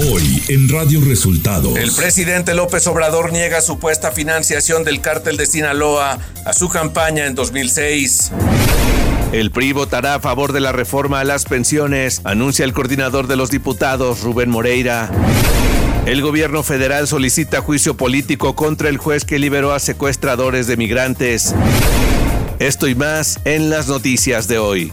Hoy en Radio Resultados. El presidente López Obrador niega supuesta financiación del cártel de Sinaloa a su campaña en 2006. El PRI votará a favor de la reforma a las pensiones, anuncia el coordinador de los diputados, Rubén Moreira. El gobierno federal solicita juicio político contra el juez que liberó a secuestradores de migrantes. Esto y más en las noticias de hoy.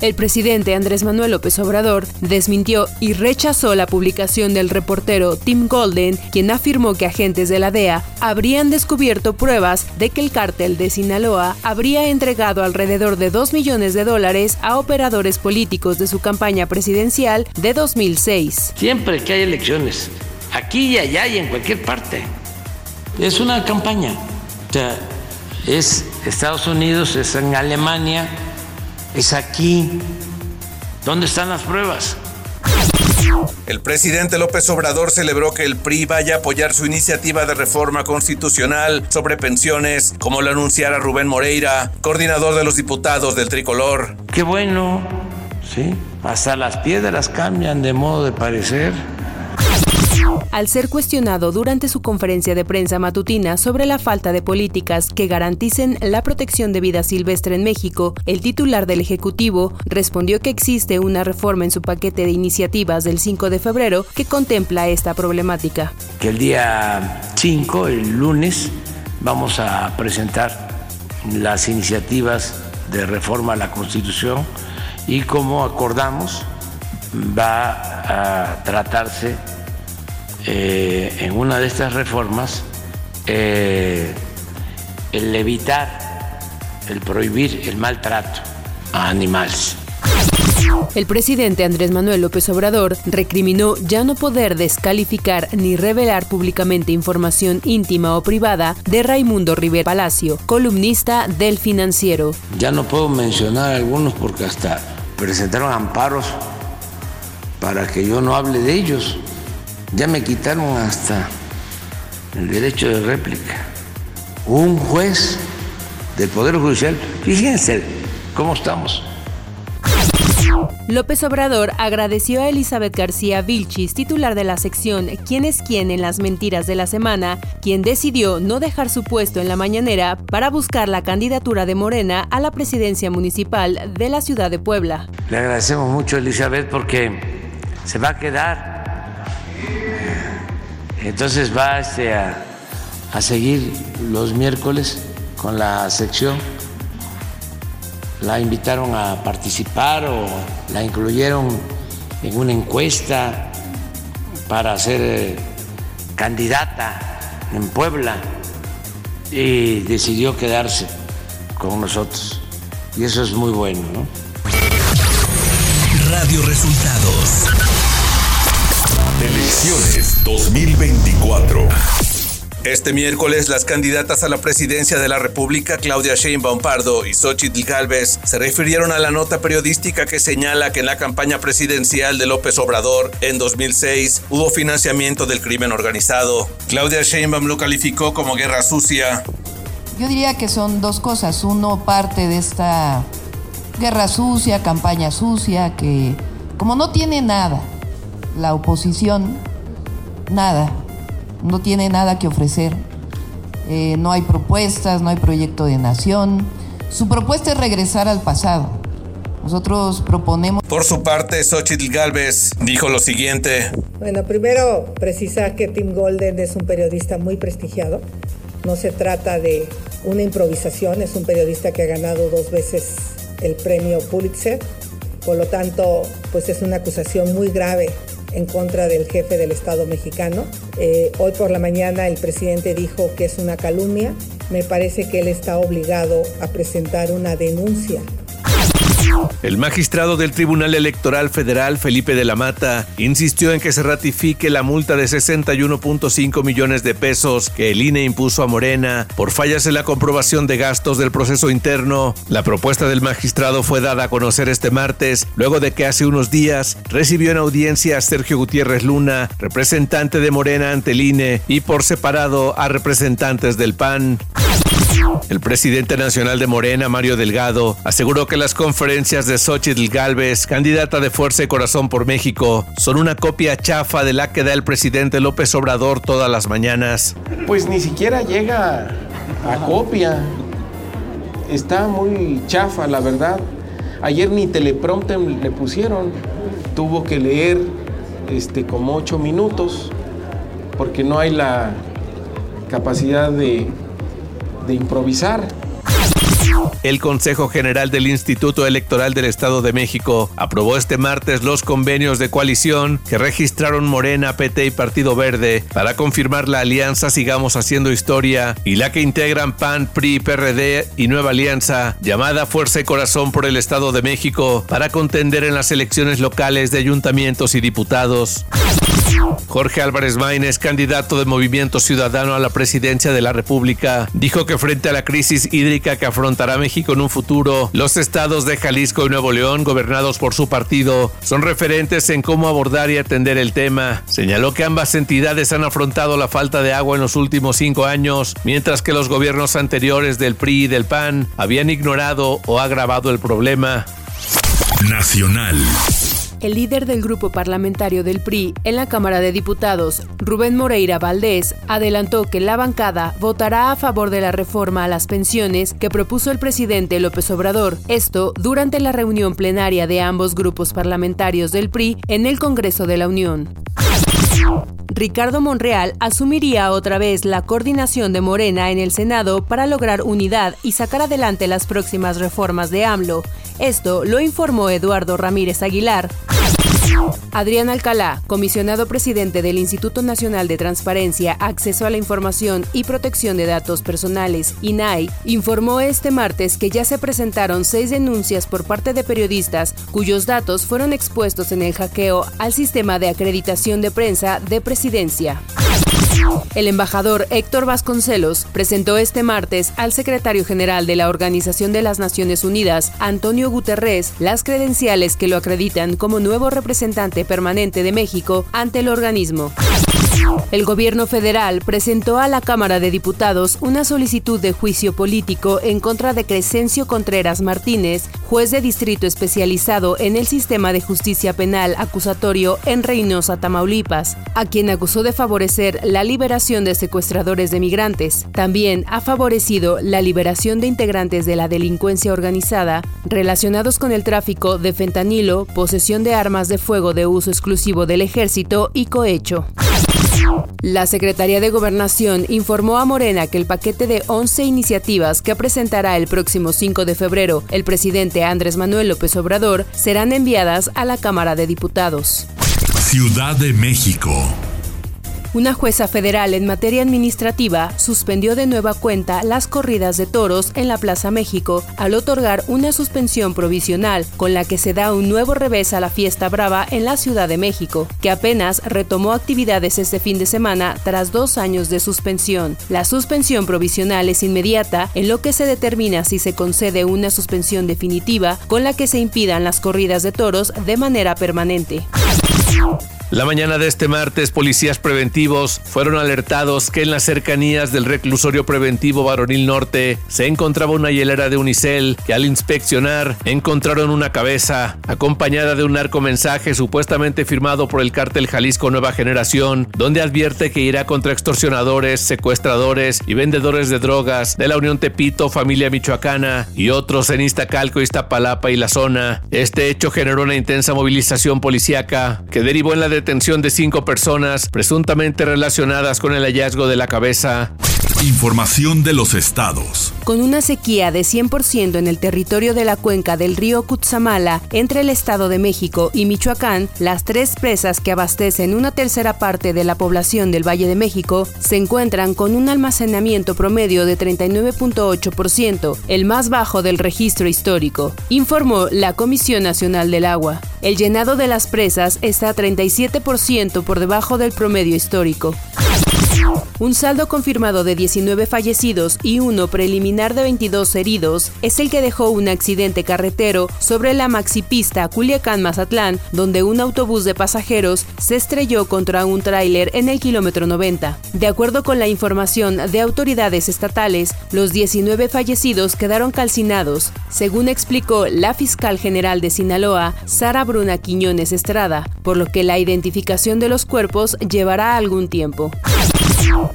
El presidente Andrés Manuel López Obrador desmintió y rechazó la publicación del reportero Tim Golden, quien afirmó que agentes de la DEA habrían descubierto pruebas de que el cártel de Sinaloa habría entregado alrededor de 2 millones de dólares a operadores políticos de su campaña presidencial de 2006. Siempre que hay elecciones, aquí y allá y en cualquier parte, es una campaña. O sea, es Estados Unidos, es en Alemania, es aquí. ¿Dónde están las pruebas? El presidente López Obrador celebró que el PRI vaya a apoyar su iniciativa de reforma constitucional sobre pensiones, como lo anunciara Rubén Moreira, coordinador de los diputados del tricolor. Qué bueno, sí. Hasta las piedras cambian de modo de parecer. Al ser cuestionado durante su conferencia de prensa matutina sobre la falta de políticas que garanticen la protección de vida silvestre en México, el titular del Ejecutivo respondió que existe una reforma en su paquete de iniciativas del 5 de febrero que contempla esta problemática. Que el día 5, el lunes, vamos a presentar las iniciativas de reforma a la Constitución y como acordamos va a tratarse eh, en una de estas reformas eh, el evitar, el prohibir el maltrato a animales. El presidente Andrés Manuel López Obrador recriminó ya no poder descalificar ni revelar públicamente información íntima o privada de Raimundo Rivera Palacio, columnista del financiero. Ya no puedo mencionar algunos porque hasta presentaron amparos para que yo no hable de ellos. Ya me quitaron hasta el derecho de réplica. Un juez del Poder Judicial, fíjense cómo estamos. López Obrador agradeció a Elizabeth García Vilchis, titular de la sección ¿Quién es quién en las mentiras de la semana?, quien decidió no dejar su puesto en la mañanera para buscar la candidatura de Morena a la presidencia municipal de la ciudad de Puebla. Le agradecemos mucho a Elizabeth porque se va a quedar entonces va este, a, seguir los miércoles con la sección. La invitaron a participar o la incluyeron en una encuesta para ser eh, candidata en Puebla y decidió quedarse con nosotros. Y eso es muy bueno, ¿no? Radio Resultados Elecciones 2024. Este miércoles, las candidatas a la presidencia de la República, Claudia Sheinbaum Pardo y Xochitl Gálvez, se refirieron a la nota periodística que señala que en la campaña presidencial de López Obrador en 2006 hubo financiamiento del crimen organizado. Claudia Sheinbaum lo calificó como guerra sucia. Yo diría que son dos cosas. Uno, parte de esta guerra sucia, campaña sucia, que como no tiene nada, la oposición nada, no tiene nada que ofrecer. Eh, no hay propuestas, no hay proyecto de nación. Su propuesta es regresar al pasado. Nosotros proponemos... Por su parte, Xochitl Galvez dijo lo siguiente. Bueno, primero precisar que Tim Golden es un periodista muy prestigiado. No se trata de una improvisación, es un periodista que ha ganado dos veces el premio Pulitzer. Por lo tanto, pues es una acusación muy grave en contra del jefe del Estado mexicano. Eh, hoy por la mañana el presidente dijo que es una calumnia. Me parece que él está obligado a presentar una denuncia El magistrado del Tribunal Electoral Federal, Felipe de la Mata, insistió en que se ratifique la multa de 61.5 millones de pesos que el INE impuso a Morena por fallas en la comprobación de gastos del proceso interno. La propuesta del magistrado fue dada a conocer este martes, luego de que hace unos días recibió en audiencia a Sergio Gutiérrez Luna, representante de Morena ante el INE, y por separado a representantes del PAN. El presidente nacional de Morena, Mario Delgado, aseguró que las conferencias de Xochitl Galvez, candidata de Fuerza y Corazón por México, son una copia chafa de la que da el presidente López Obrador todas las mañanas. Pues ni siquiera llega a copia. Está muy chafa, la verdad. Ayer ni teleprompter le pusieron. Tuvo que leer este, como ocho minutos porque no hay la capacidad de de improvisar. El Consejo General del Instituto Electoral del Estado de México aprobó este martes los convenios de coalición que registraron Morena, PT y Partido Verde para confirmar la alianza Sigamos Haciendo Historia y la que integran PAN, PRI, PRD y Nueva Alianza, llamada Fuerza y Corazón por el Estado de México, para contender en las elecciones locales de ayuntamientos y diputados. Jorge Álvarez Maínez, candidato de Movimiento Ciudadano a la presidencia de la República, dijo que frente a la crisis hídrica que afrontará México en un futuro, los estados de Jalisco y Nuevo León, gobernados por su partido, son referentes en cómo abordar y atender el tema. Señaló que ambas entidades han afrontado la falta de agua en los últimos cinco años, mientras que los gobiernos anteriores del PRI y del PAN habían ignorado o agravado el problema. Nacional. El líder del grupo parlamentario del PRI en la Cámara de Diputados, Rubén Moreira Valdés, adelantó que la bancada votará a favor de la reforma a las pensiones que propuso el presidente López Obrador. Esto durante la reunión plenaria de ambos grupos parlamentarios del PRI en el Congreso de la Unión. Ricardo Monreal asumiría otra vez la coordinación de Morena en el Senado para lograr unidad y sacar adelante las próximas reformas de AMLO. Esto lo informó Eduardo Ramírez Aguilar. Adrián Alcalá, comisionado presidente del Instituto Nacional de Transparencia, Acceso a la Información y Protección de Datos Personales, INAI, informó este martes que ya se presentaron seis denuncias por parte de periodistas cuyos datos fueron expuestos en el hackeo al sistema de acreditación de prensa de presidencia. El embajador Héctor Vasconcelos presentó este martes al secretario general de la Organización de las Naciones Unidas, Antonio Guterres, las credenciales que lo acreditan como nuevo representante permanente de México ante el organismo. El gobierno federal presentó a la Cámara de Diputados una solicitud de juicio político en contra de Crescencio Contreras Martínez, juez de distrito especializado en el sistema de justicia penal acusatorio en Reynosa, Tamaulipas, a quien acusó de favorecer la liberación de secuestradores de migrantes. También ha favorecido la liberación de integrantes de la delincuencia organizada relacionados con el tráfico de fentanilo, posesión de armas de fuego de uso exclusivo del ejército y cohecho. La Secretaría de Gobernación informó a Morena que el paquete de 11 iniciativas que presentará el próximo 5 de febrero el presidente Andrés Manuel López Obrador serán enviadas a la Cámara de Diputados. Ciudad de México. Una jueza federal en materia administrativa suspendió de nueva cuenta las corridas de toros en la Plaza México al otorgar una suspensión provisional con la que se da un nuevo revés a la fiesta brava en la Ciudad de México, que apenas retomó actividades este fin de semana tras dos años de suspensión. La suspensión provisional es inmediata en lo que se determina si se concede una suspensión definitiva con la que se impidan las corridas de toros de manera permanente. La mañana de este martes, policías preventivos fueron alertados que en las cercanías del reclusorio preventivo Varonil Norte se encontraba una hielera de unicel que al inspeccionar encontraron una cabeza acompañada de un narcomensaje supuestamente firmado por el cártel Jalisco Nueva Generación, donde advierte que irá contra extorsionadores, secuestradores y vendedores de drogas de la Unión Tepito, familia michoacana y otros en Iztacalco, Iztapalapa y la zona. Este hecho generó una intensa movilización policíaca que derivó en la detención de cinco personas presuntamente relacionadas con el hallazgo de la cabeza. Información de los estados. Con una sequía de 100% en el territorio de la cuenca del río Cutzamala, entre el Estado de México y Michoacán, las tres presas que abastecen una tercera parte de la población del Valle de México se encuentran con un almacenamiento promedio de 39.8%, el más bajo del registro histórico, informó la Comisión Nacional del Agua. El llenado de las presas está 37% por debajo del promedio histórico. Un saldo confirmado de 19 fallecidos y uno preliminar de 22 heridos es el que dejó un accidente carretero sobre la maxipista Culiacán-Mazatlán, donde un autobús de pasajeros se estrelló contra un tráiler en el kilómetro 90. De acuerdo con la información de autoridades estatales, los 19 fallecidos quedaron calcinados, según explicó la fiscal general de Sinaloa, Sara Bruna Quiñones Estrada, por lo que la identificación de los cuerpos llevará algún tiempo.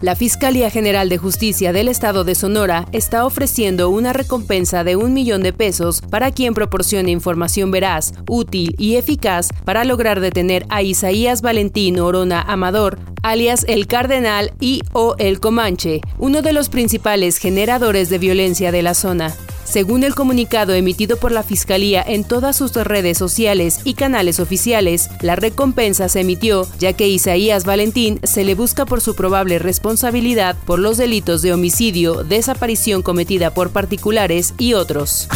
La Fiscalía General de Justicia del Estado de Sonora está ofreciendo una recompensa de un millón de pesos para quien proporcione información veraz, útil y eficaz para lograr detener a Isaías Valentín Orona Amador, alias el Cardenal y o el Comanche, uno de los principales generadores de violencia de la zona. Según el comunicado emitido por la Fiscalía en todas sus redes sociales y canales oficiales, la recompensa se emitió ya que Isaías Valentín se le busca por su probable responsabilidad por los delitos de homicidio, desaparición cometida por particulares y otros.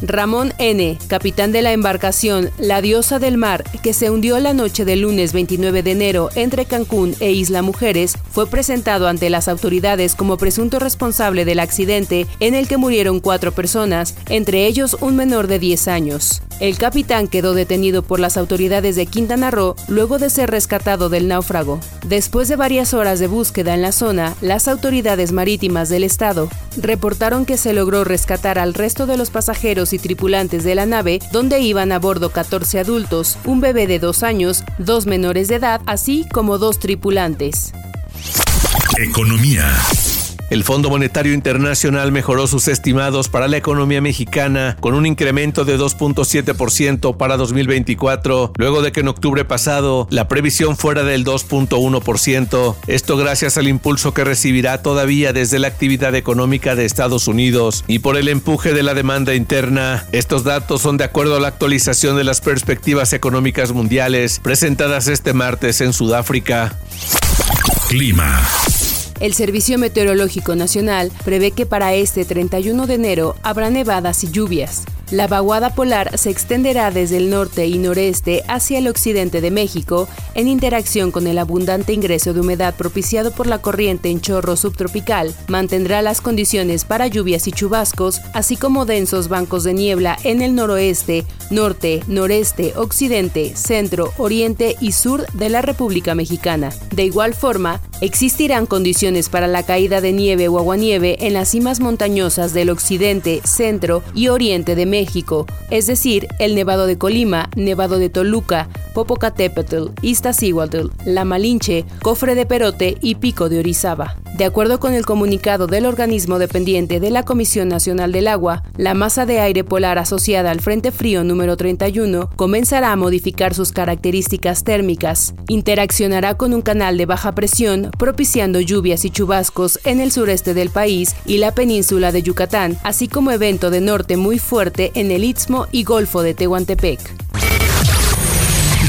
Ramón N., capitán de la embarcación La Diosa del Mar, que se hundió la noche del lunes 29 de enero entre Cancún e Isla Mujeres, fue presentado ante las autoridades como presunto responsable del accidente en el que murieron cuatro personas, entre ellos un menor de 10 años. El capitán quedó detenido por las autoridades de Quintana Roo luego de ser rescatado del náufrago. Después de varias horas de búsqueda en la zona, las autoridades marítimas del estado reportaron que se logró rescatar al resto de los pasajeros y tripulantes de la nave, donde iban a bordo 14 adultos, un bebé de dos años, dos menores de edad, así como dos tripulantes. Economía. El Fondo Monetario Internacional mejoró sus estimados para la economía mexicana con un incremento de 2.7% para 2024, luego de que en octubre pasado la previsión fuera del 2.1%. Esto gracias al impulso que recibirá todavía desde la actividad económica de Estados Unidos y por el empuje de la demanda interna. Estos datos son de acuerdo a la actualización de las perspectivas económicas mundiales presentadas este martes en Sudáfrica. Clima. El Servicio Meteorológico Nacional prevé que para este 31 de enero habrá nevadas y lluvias. La vaguada polar se extenderá desde el norte y noreste hacia el occidente de México en interacción con el abundante ingreso de humedad propiciado por la corriente en chorro subtropical. Mantendrá las condiciones para lluvias y chubascos, así como densos bancos de niebla en el noroeste, norte, noreste, occidente, centro, oriente y sur de la República Mexicana. De igual forma, existirán condiciones para la caída de nieve o aguanieve en las cimas montañosas del occidente, centro y oriente de México México, es decir, el Nevado de Colima, Nevado de Toluca, Popocatépetl, Iztaccíhuatl, La Malinche, Cofre de Perote y Pico de Orizaba. De acuerdo con el comunicado del organismo dependiente de la Comisión Nacional del Agua, la masa de aire polar asociada al Frente Frío número 31 comenzará a modificar sus características térmicas, interaccionará con un canal de baja presión, propiciando lluvias y chubascos en el sureste del país y la península de Yucatán, así como evento de norte muy fuerte en el Istmo y Golfo de Tehuantepec.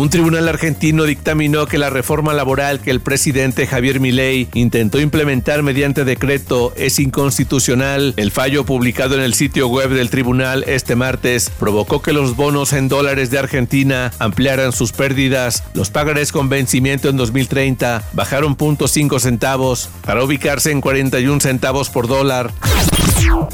Un tribunal argentino dictaminó que la reforma laboral que el presidente Javier Milei intentó implementar mediante decreto es inconstitucional. El fallo publicado en el sitio web del tribunal este martes provocó que los bonos en dólares de Argentina ampliaran sus pérdidas. Los pagarés con vencimiento en 2030 bajaron 0.5 centavos para ubicarse en 41 centavos por dólar.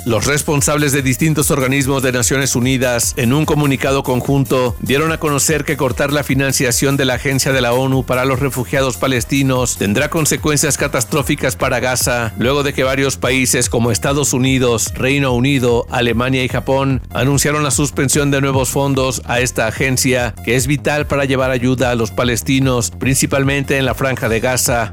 Los responsables de distintos organismos de Naciones Unidas, en un comunicado conjunto, dieron a conocer que cortar la financiación de la Agencia de la ONU para los Refugiados Palestinos tendrá consecuencias catastróficas para Gaza, luego de que varios países como Estados Unidos, Reino Unido, Alemania y Japón anunciaron la suspensión de nuevos fondos a esta agencia, que es vital para llevar ayuda a los palestinos, principalmente en la franja de Gaza.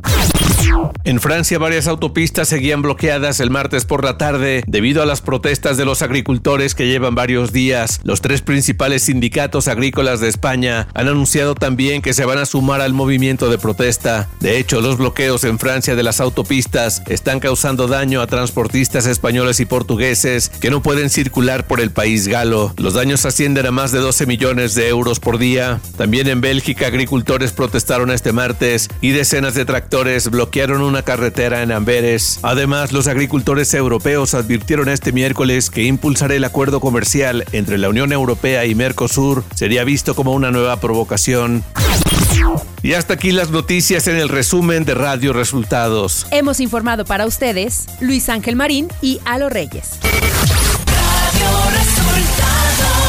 En Francia varias autopistas seguían bloqueadas el martes por la tarde debido a las protestas de los agricultores que llevan varios días. Los tres principales sindicatos agrícolas de España han anunciado también que se van a sumar al movimiento de protesta. De hecho, los bloqueos en Francia de las autopistas están causando daño a transportistas españoles y portugueses que no pueden circular por el país galo. Los daños ascienden a más de 12 millones de euros por día. También en Bélgica, agricultores protestaron este martes y decenas de tractores bloquearon una carretera en Amberes. Además, los agricultores europeos advirtieron este miércoles que impulsar el acuerdo comercial entre la Unión Europea y Mercosur sería visto como una nueva provocación. Y hasta aquí las noticias en el resumen de Radio Resultados. Hemos informado para ustedes Luis Ángel Marín y Alo Reyes. Radio Resultados.